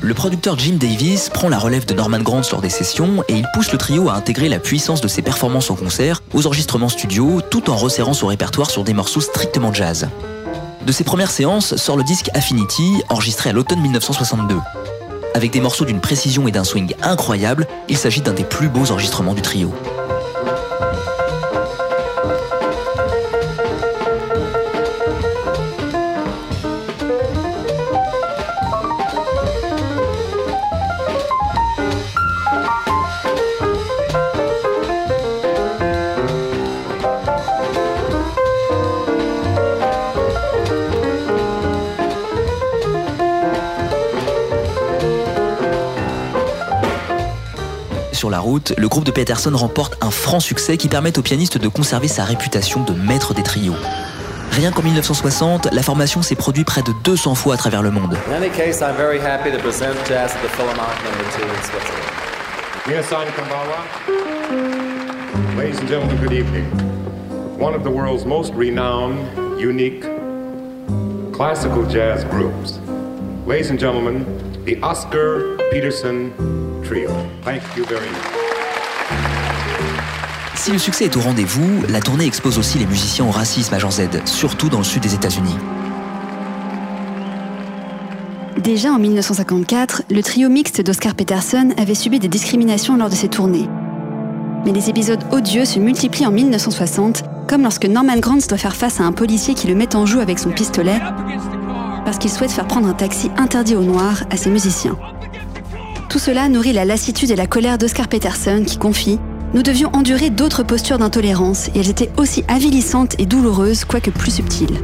Le producteur Jim Davis prend la relève de Norman Grant lors des sessions et il pousse le trio à intégrer la puissance de ses performances en concert aux enregistrements studio tout en resserrant son répertoire sur des morceaux strictement jazz. De ses premières séances sort le disque Affinity, enregistré à l'automne 1962. Avec des morceaux d'une précision et d'un swing incroyable, il s'agit d'un des plus beaux enregistrements du trio. Route, le groupe de Peterson remporte un franc succès qui permet au pianiste de conserver sa réputation de maître des trios. Rien qu'en 1960, la formation s'est produite près de 200 fois à travers le monde. In any case, I'm very happy to present Jazz at the Philharmonic number two in Switzerland. Minasan Kambawa. Ladies and gentlemen, good evening. One of the world's most renowned, unique classical jazz groups. Ladies and gentlemen, the Oscar Peterson Trio. Thank you very much. Si le succès est au rendez-vous, la tournée expose aussi les musiciens au racisme à Jean Z, surtout dans le sud des États-Unis. Déjà en 1954, le trio mixte d'Oscar Peterson avait subi des discriminations lors de ses tournées. Mais les épisodes odieux se multiplient en 1960, comme lorsque Norman Granz doit faire face à un policier qui le met en joue avec son pistolet parce qu'il souhaite faire prendre un taxi interdit aux Noirs à ses musiciens. Tout cela nourrit la lassitude et la colère d'Oscar Peterson qui confie Nous devions endurer d'autres postures d'intolérance et elles étaient aussi avilissantes et douloureuses, quoique plus subtiles.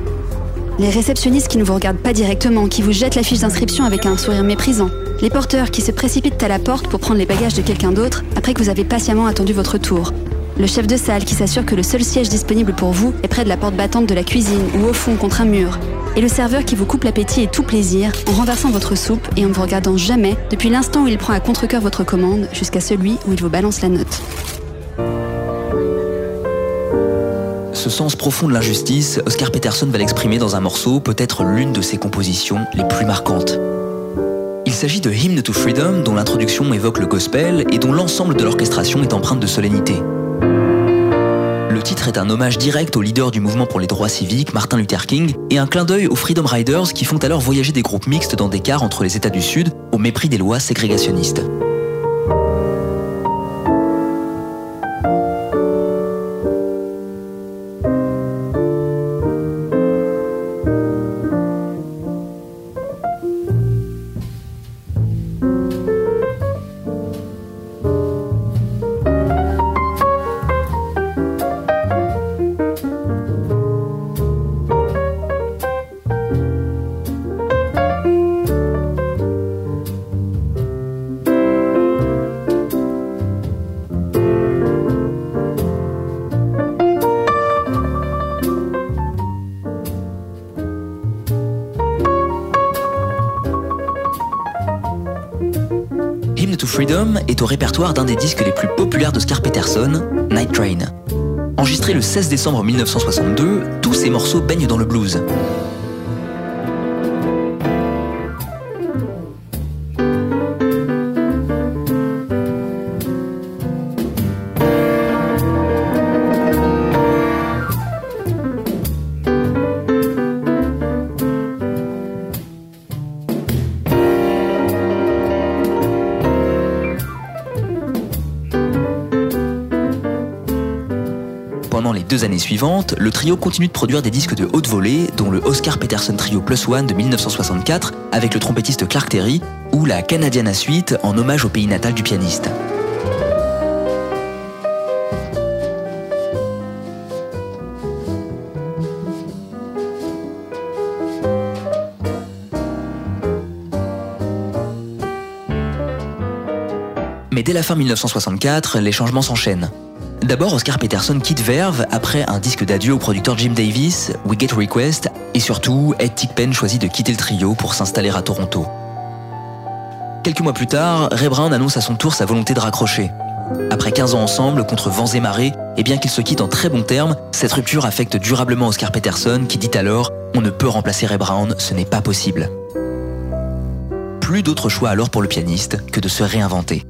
Les réceptionnistes qui ne vous regardent pas directement, qui vous jettent la fiche d'inscription avec un sourire méprisant. Les porteurs qui se précipitent à la porte pour prendre les bagages de quelqu'un d'autre après que vous avez patiemment attendu votre tour. Le chef de salle qui s'assure que le seul siège disponible pour vous est près de la porte battante de la cuisine ou au fond contre un mur. Et le serveur qui vous coupe l'appétit et tout plaisir en renversant votre soupe et en ne vous regardant jamais depuis l'instant où il prend à contre-cœur votre commande jusqu'à celui où il vous balance la note. Ce sens profond de l'injustice, Oscar Peterson va l'exprimer dans un morceau, peut-être l'une de ses compositions les plus marquantes. Il s'agit de Hymn to Freedom, dont l'introduction évoque le gospel et dont l'ensemble de l'orchestration est empreinte de solennité. Le titre est un hommage direct au leader du mouvement pour les droits civiques, Martin Luther King, et un clin d'œil aux Freedom Riders qui font alors voyager des groupes mixtes dans des cars entre les États du Sud, au mépris des lois ségrégationnistes. Au répertoire d'un des disques les plus populaires d'Oscar Peterson, Night Train. Enregistré le 16 décembre 1962, tous ces morceaux baignent dans le blues. Années suivantes, le trio continue de produire des disques de haute volée, dont le Oscar Peterson Trio Plus One de 1964 avec le trompettiste Clark Terry, ou la Canadiana Suite en hommage au pays natal du pianiste. Mais dès la fin 1964, les changements s'enchaînent. D'abord, Oscar Peterson quitte Verve après un disque d'adieu au producteur Jim Davis, We Get Request, et surtout, Ed Tickpen choisit de quitter le trio pour s'installer à Toronto. Quelques mois plus tard, Ray Brown annonce à son tour sa volonté de raccrocher. Après 15 ans ensemble, contre vents et marées, et bien qu'ils se quittent en très bons termes, cette rupture affecte durablement Oscar Peterson qui dit alors On ne peut remplacer Ray Brown, ce n'est pas possible. Plus d'autre choix alors pour le pianiste que de se réinventer.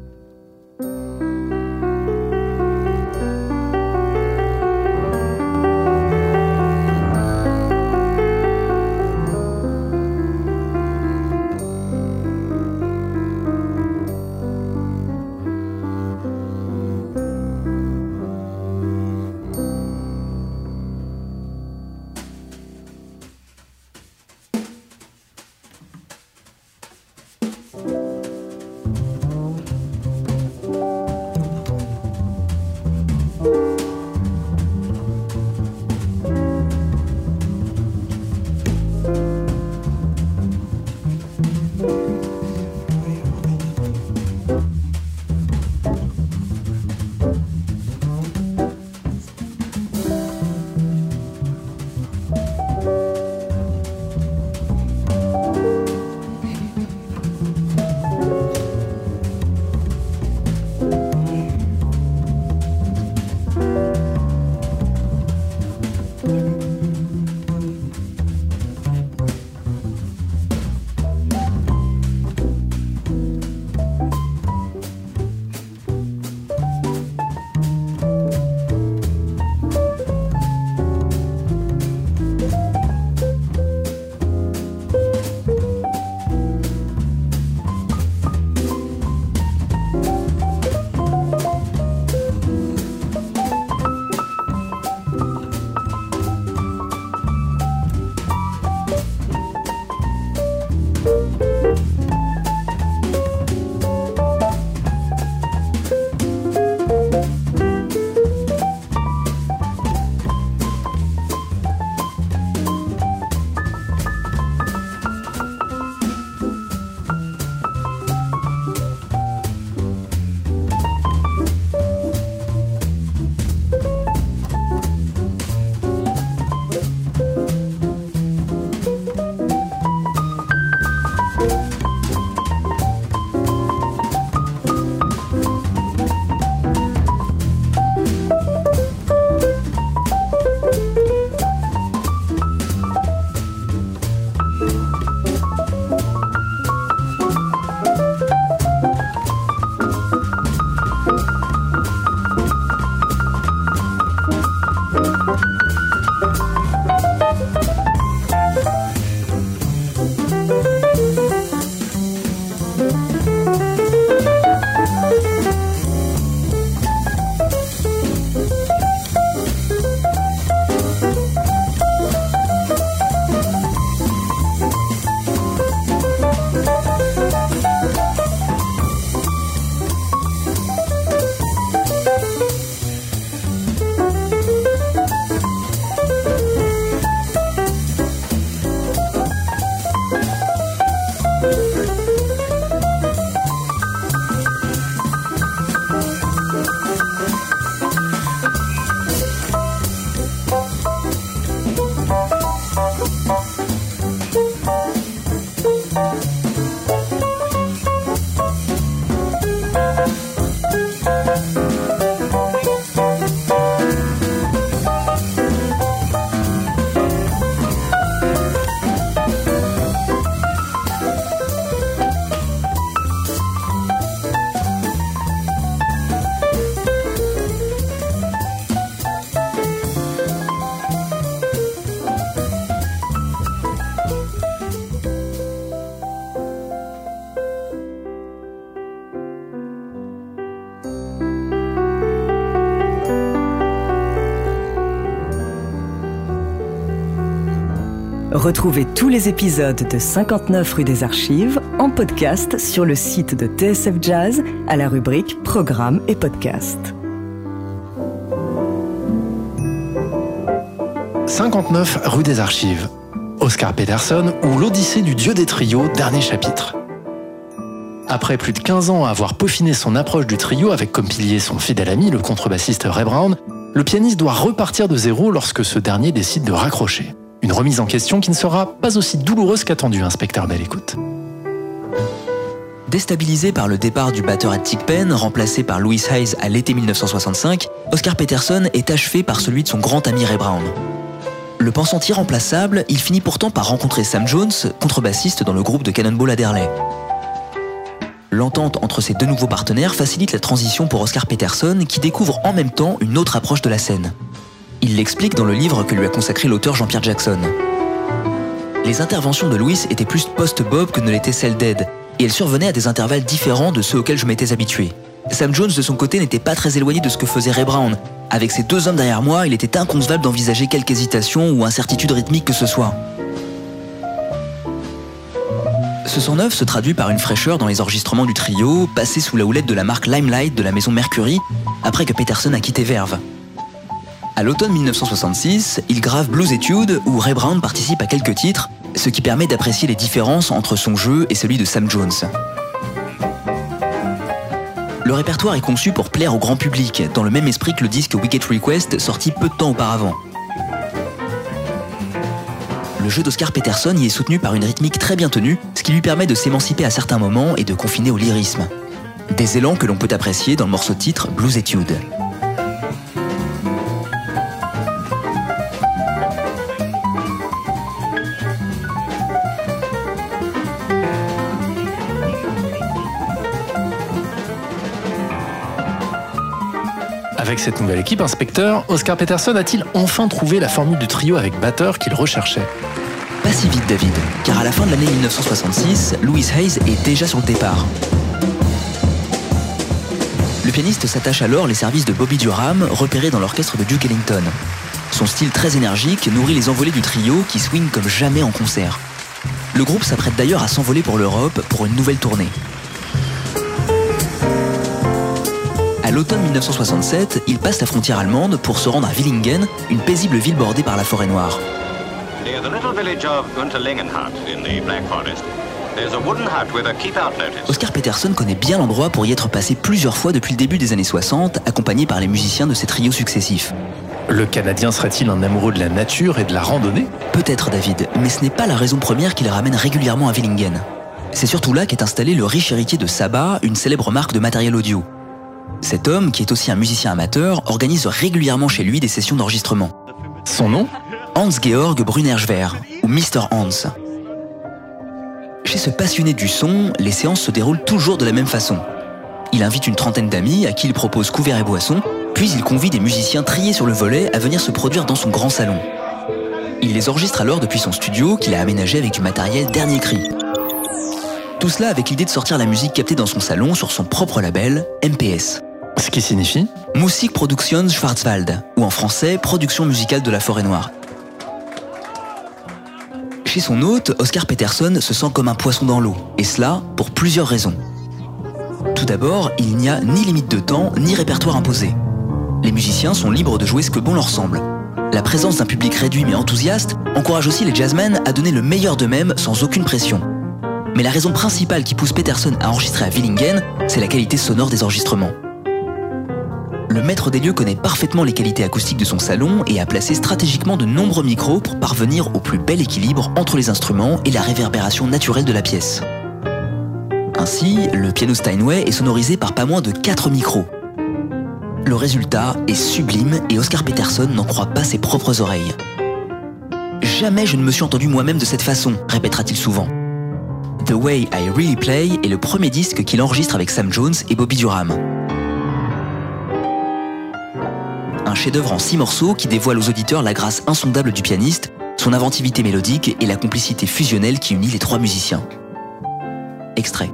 Retrouvez tous les épisodes de 59 rue des Archives en podcast sur le site de TSF Jazz à la rubrique Programmes et podcasts. 59 rue des Archives. Oscar Peterson ou l'Odyssée du dieu des trios, dernier chapitre. Après plus de 15 ans à avoir peaufiné son approche du trio avec comme pilier son fidèle ami, le contrebassiste Ray Brown, le pianiste doit repartir de zéro lorsque ce dernier décide de raccrocher. Remise en question qui ne sera pas aussi douloureuse qu'attendu, inspecteur Belle Écoute. Déstabilisé par le départ du batteur Ed Thigpen, remplacé par Louis Hayes à l'été 1965, Oscar Peterson est achevé par celui de son grand ami Ray Brown. Le pensant irremplaçable, il finit pourtant par rencontrer Sam Jones, contrebassiste dans le groupe de Cannonball Adderley. L'entente entre ces deux nouveaux partenaires facilite la transition pour Oscar Peterson qui découvre en même temps une autre approche de la scène. Il l'explique dans le livre que lui a consacré l'auteur Jean-Pierre Jackson. Les interventions de Louis étaient plus post-Bob que ne l'était celle d'Ed, et elles survenaient à des intervalles différents de ceux auxquels je m'étais habitué. Sam Jones, de son côté, n'était pas très éloigné de ce que faisait Ray Brown. Avec ces deux hommes derrière moi, il était inconcevable d'envisager quelque hésitation ou incertitude rythmique que ce soit. Ce son neuf se traduit par une fraîcheur dans les enregistrements du trio, passé sous la houlette de la marque Limelight de la maison Mercury, après que Peterson a quitté Verve. À l'automne 1966, il grave Blues Etude où Ray Brown participe à quelques titres, ce qui permet d'apprécier les différences entre son jeu et celui de Sam Jones. Le répertoire est conçu pour plaire au grand public, dans le même esprit que le disque Wicked Request sorti peu de temps auparavant. Le jeu d'Oscar Peterson y est soutenu par une rythmique très bien tenue, ce qui lui permet de s'émanciper à certains moments et de confiner au lyrisme. Des élans que l'on peut apprécier dans le morceau titre Blues Etude. Cette nouvelle équipe, inspecteur, Oscar Peterson a-t-il enfin trouvé la formule du trio avec batteur qu'il recherchait? Pas si vite David, car à la fin de l'année 1966, Louis Hayes est déjà sur le départ. Le pianiste s'attache alors les services de Bobby Durham, repéré dans l'orchestre de Duke Ellington. Son style très énergique nourrit les envolées du trio qui swing comme jamais en concert. Le groupe s'apprête d'ailleurs à s'envoler pour l'Europe pour une nouvelle tournée. À l'automne 1967, il passe la frontière allemande pour se rendre à Willingen, une paisible ville bordée par la forêt noire. Near the little village of Unterlingenhut in the Black Forest, there's a wooden hut with a keep out notice. Oscar Peterson connaît bien l'endroit pour y être passé plusieurs fois depuis le début des années 60, accompagné par les musiciens de ses trios successifs. Le Canadien serait-il un amoureux de la nature et de la randonnée? Peut-être David, mais ce n'est pas la raison première qui le ramène régulièrement à Willingen. C'est surtout là qu'est installé le riche héritier de Saba, une célèbre marque de matériel audio. Cet homme, qui est aussi un musicien amateur, organise régulièrement chez lui des sessions d'enregistrement. Son nom Hans-Georg Brunnerschwer, ou Mr. Hans. Chez ce passionné du son, les séances se déroulent toujours de la même façon. Il invite une trentaine d'amis à qui il propose couverts et boissons, puis il convie des musiciens triés sur le volet à venir se produire dans son grand salon. Il les enregistre alors depuis son studio qu'il a aménagé avec du matériel dernier cri. Tout cela avec l'idée de sortir la musique captée dans son salon sur son propre label, MPS. Ce qui signifie Musik Productions Schwarzwald, ou en français Production musicale de la forêt noire. Chez son hôte, Oscar Peterson se sent comme un poisson dans l'eau, et cela pour plusieurs raisons. Tout d'abord, il n'y a ni limite de temps, ni répertoire imposé. Les musiciens sont libres de jouer ce que bon leur semble. La présence d'un public réduit mais enthousiaste encourage aussi les jazzmen à donner le meilleur d'eux-mêmes sans aucune pression. Mais la raison principale qui pousse Peterson à enregistrer à Willingen, c'est la qualité sonore des enregistrements. Le maître des lieux connaît parfaitement les qualités acoustiques de son salon et a placé stratégiquement de nombreux micros pour parvenir au plus bel équilibre entre les instruments et la réverbération naturelle de la pièce. Ainsi, le piano Steinway est sonorisé par pas moins de 4 micros. Le résultat est sublime et Oscar Peterson n'en croit pas ses propres oreilles. Jamais je ne me suis entendu moi-même de cette façon, répétera-t-il souvent. The Way I Really Play est le premier disque qu'il enregistre avec Sam Jones et Bobby Durham. Un chef-d'œuvre en six morceaux qui dévoile aux auditeurs la grâce insondable du pianiste, son inventivité mélodique et la complicité fusionnelle qui unit les trois musiciens. Extrait.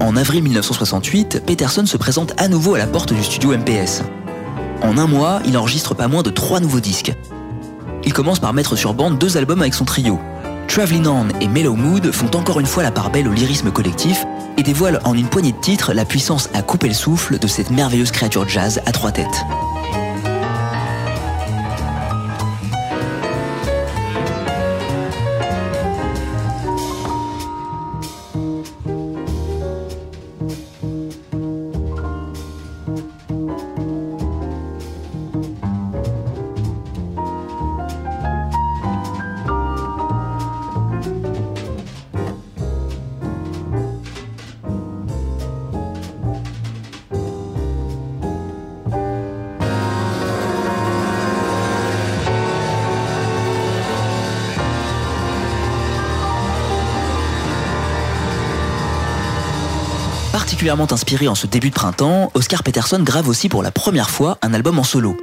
En avril 1968, Peterson se présente à nouveau à la porte du studio MPS. En un mois, il enregistre pas moins de trois nouveaux disques. Il commence par mettre sur bande deux albums avec son trio. Traveling On et Mellow Mood font encore une fois la part belle au lyrisme collectif et dévoilent en une poignée de titres la puissance à couper le souffle de cette merveilleuse créature jazz à trois têtes. Inspiré en ce début de printemps, Oscar Peterson grave aussi pour la première fois un album en solo.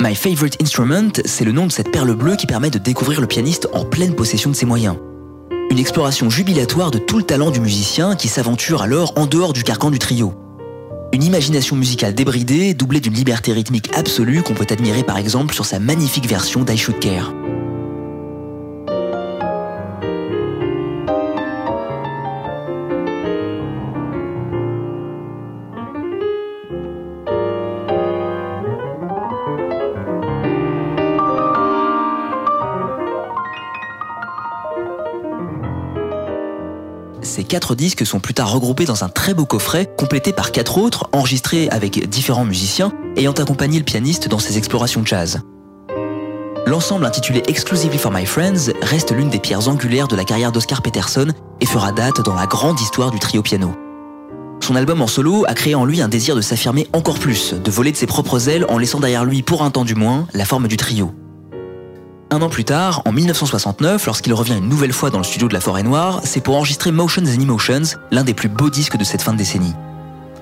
My Favorite Instrument, c'est le nom de cette perle bleue qui permet de découvrir le pianiste en pleine possession de ses moyens. Une exploration jubilatoire de tout le talent du musicien qui s'aventure alors en dehors du carcan du trio. Une imagination musicale débridée, doublée d'une liberté rythmique absolue qu'on peut admirer par exemple sur sa magnifique version d'I Care. Quatre disques sont plus tard regroupés dans un très beau coffret, complété par quatre autres, enregistrés avec différents musiciens, ayant accompagné le pianiste dans ses explorations jazz. L'ensemble intitulé Exclusively for My Friends reste l'une des pierres angulaires de la carrière d'Oscar Peterson et fera date dans la grande histoire du trio piano. Son album en solo a créé en lui un désir de s'affirmer encore plus, de voler de ses propres ailes en laissant derrière lui, pour un temps du moins, la forme du trio. Un an plus tard, en 1969, lorsqu'il revient une nouvelle fois dans le studio de la Forêt Noire, c'est pour enregistrer Motions and Emotions, l'un des plus beaux disques de cette fin de décennie.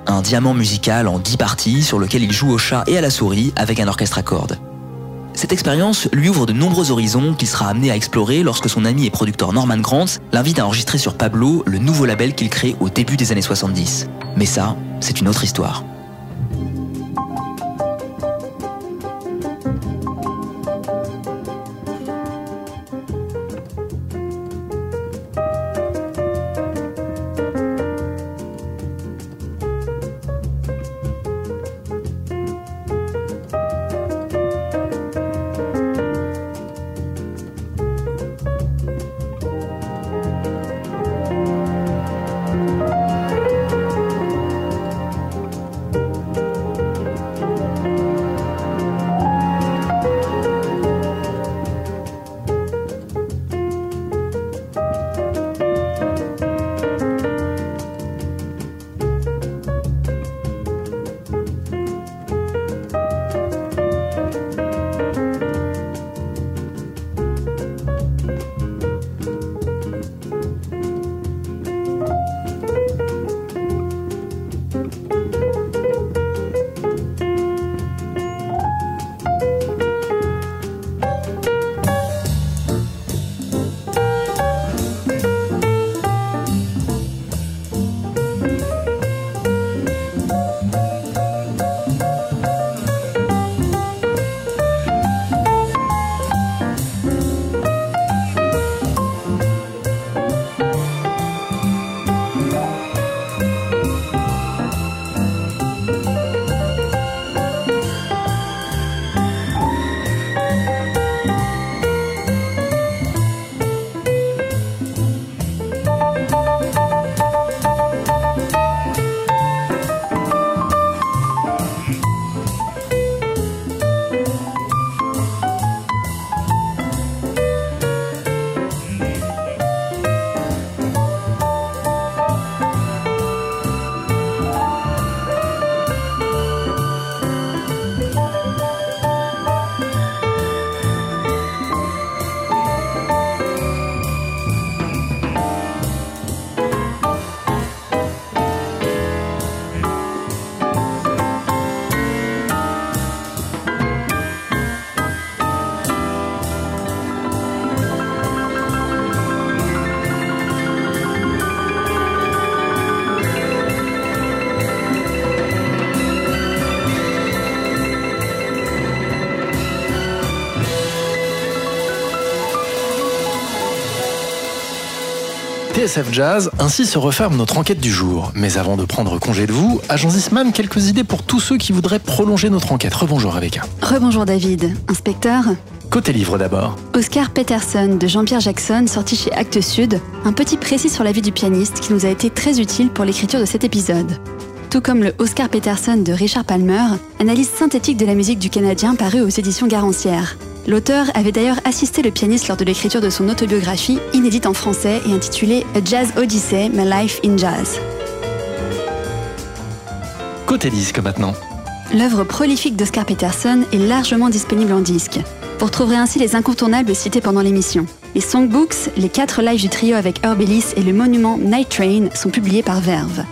Un diamant musical en dix parties sur lequel il joue au chat et à la souris avec un orchestre à cordes. Cette expérience lui ouvre de nombreux horizons qu'il sera amené à explorer lorsque son ami et producteur Norman Grant l'invite à enregistrer sur Pablo, le nouveau label qu'il crée au début des années 70. Mais ça, c'est une autre histoire. TSF Jazz, ainsi se referme notre enquête du jour. Mais avant de prendre congé de vous, Agent Zisman, quelques idées pour tous ceux qui voudraient prolonger notre enquête. Rebonjour Rebecca. Rebonjour David. Inspecteur Côté livre d'abord. Oscar Peterson de Jean-Pierre Jackson, sorti chez Actes Sud, un petit précis sur la vie du pianiste qui nous a été très utile pour l'écriture de cet épisode. Tout comme le Oscar Peterson de Richard Palmer, analyse synthétique de la musique du Canadien paru aux éditions Garancière. L'auteur avait d'ailleurs assisté le pianiste lors de l'écriture de son autobiographie, inédite en français et intitulée A Jazz Odyssey, My Life in Jazz. Côté disque maintenant. L'œuvre prolifique d'Oscar Peterson est largement disponible en disque. Vous retrouverez ainsi les incontournables cités pendant l'émission. Les songbooks, les quatre lives du trio avec Herb Ellis et le monument Night Train sont publiés par Verve.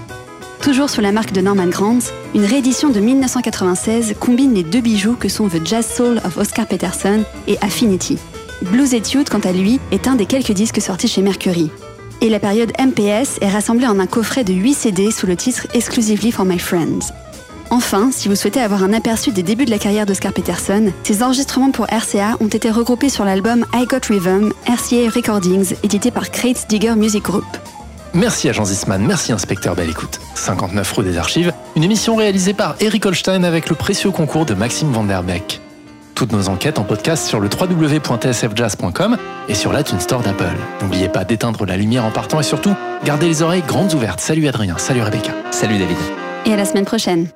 Toujours sous la marque de Norman Granz, une réédition de 1996 combine les deux bijoux que sont The Jazz Soul of Oscar Peterson et Affinity. Blues Etude, quant à lui, est un des quelques disques sortis chez Mercury. Et la période MPS est rassemblée en un coffret de 8 CD sous le titre Exclusively for My Friends. Enfin, si vous souhaitez avoir un aperçu des débuts de la carrière d'Oscar Peterson, ses enregistrements pour RCA ont été regroupés sur l'album I Got Rhythm, RCA Recordings, édité par Crates Digger Music Group. Merci Agent Zisman, merci Inspecteur Belle Écoute. 59 rue des Archives, une émission réalisée par Eric Holstein avec le précieux concours de Maxime Vanderbeck. Toutes nos enquêtes en podcast sur le www.tsfjazz.com et sur l'iTunes Store d'Apple. N'oubliez pas d'éteindre la lumière en partant et surtout, gardez les oreilles grandes ouvertes. Salut Adrien, salut Rebecca. Salut David. Et à la semaine prochaine.